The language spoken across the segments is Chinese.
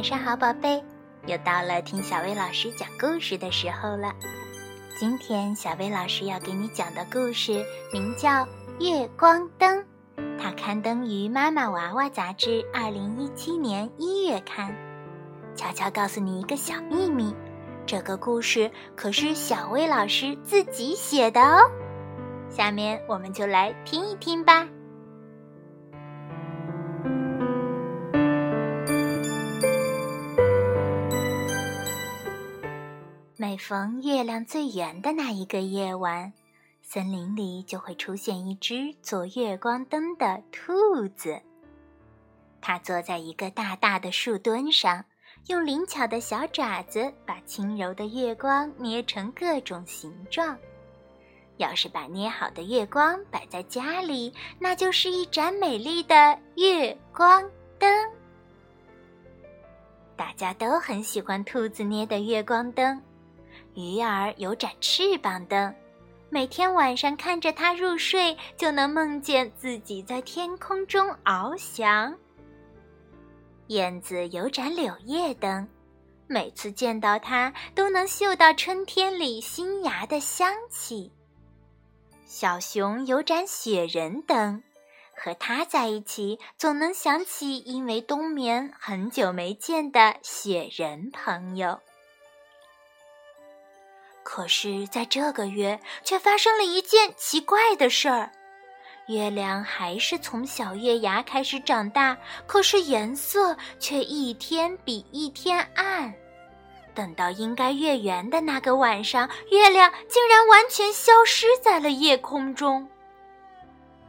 晚上好，宝贝！又到了听小薇老师讲故事的时候了。今天小薇老师要给你讲的故事名叫《月光灯》，它刊登于《妈妈娃娃》杂志，二零一七年一月刊。悄悄告诉你一个小秘密，这个故事可是小薇老师自己写的哦。下面我们就来听一听吧。每逢月亮最圆的那一个夜晚，森林里就会出现一只做月光灯的兔子。它坐在一个大大的树墩上，用灵巧的小爪子把轻柔的月光捏成各种形状。要是把捏好的月光摆在家里，那就是一盏美丽的月光灯。大家都很喜欢兔子捏的月光灯。鱼儿有盏翅膀灯，每天晚上看着它入睡，就能梦见自己在天空中翱翔。燕子有盏柳叶灯，每次见到它，都能嗅到春天里新芽的香气。小熊有盏雪人灯，和它在一起，总能想起因为冬眠很久没见的雪人朋友。可是，在这个月却发生了一件奇怪的事儿：月亮还是从小月牙开始长大，可是颜色却一天比一天暗。等到应该月圆的那个晚上，月亮竟然完全消失在了夜空中。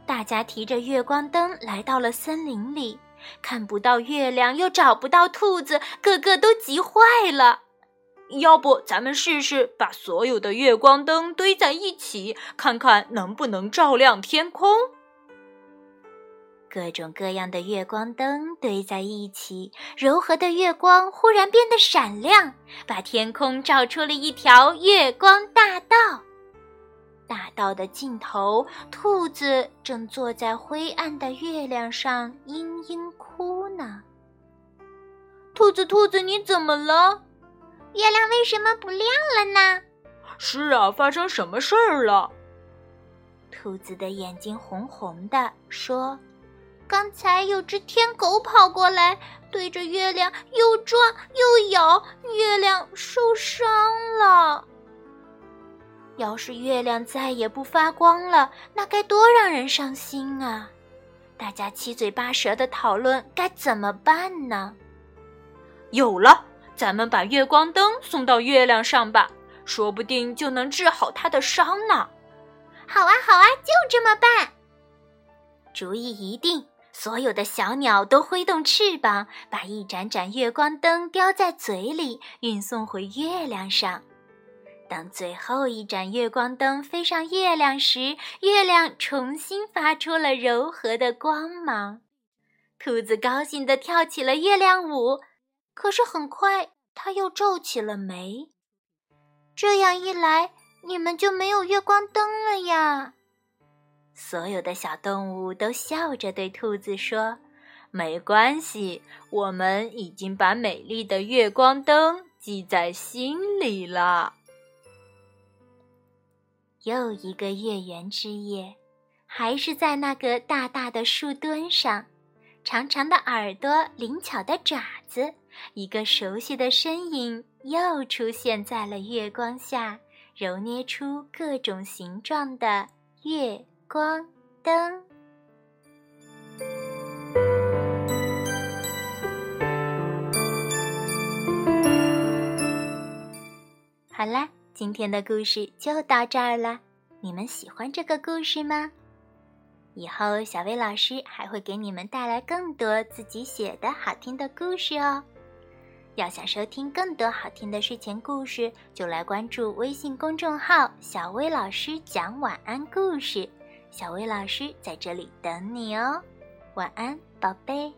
大家提着月光灯来到了森林里，看不到月亮，又找不到兔子，个个都急坏了。要不咱们试试把所有的月光灯堆在一起，看看能不能照亮天空？各种各样的月光灯堆在一起，柔和的月光忽然变得闪亮，把天空照出了一条月光大道。大道的尽头，兔子正坐在灰暗的月亮上，嘤嘤哭呢。兔子，兔子，你怎么了？月亮为什么不亮了呢？是啊，发生什么事儿了？兔子的眼睛红红的，说：“刚才有只天狗跑过来，对着月亮又撞又咬，月亮受伤了。要是月亮再也不发光了，那该多让人伤心啊！”大家七嘴八舌的讨论该怎么办呢？有了。咱们把月光灯送到月亮上吧，说不定就能治好它的伤呢。好啊，好啊，就这么办。主意一定，所有的小鸟都挥动翅膀，把一盏盏月光灯叼在嘴里，运送回月亮上。当最后一盏月光灯飞上月亮时，月亮重新发出了柔和的光芒。兔子高兴地跳起了月亮舞。可是很快，他又皱起了眉。这样一来，你们就没有月光灯了呀！所有的小动物都笑着对兔子说：“没关系，我们已经把美丽的月光灯记在心里了。”又一个月圆之夜，还是在那个大大的树墩上。长长的耳朵，灵巧的爪子，一个熟悉的身影又出现在了月光下，揉捏出各种形状的月光灯。好啦，今天的故事就到这儿了。你们喜欢这个故事吗？以后，小薇老师还会给你们带来更多自己写的好听的故事哦。要想收听更多好听的睡前故事，就来关注微信公众号“小薇老师讲晚安故事”。小薇老师在这里等你哦，晚安，宝贝。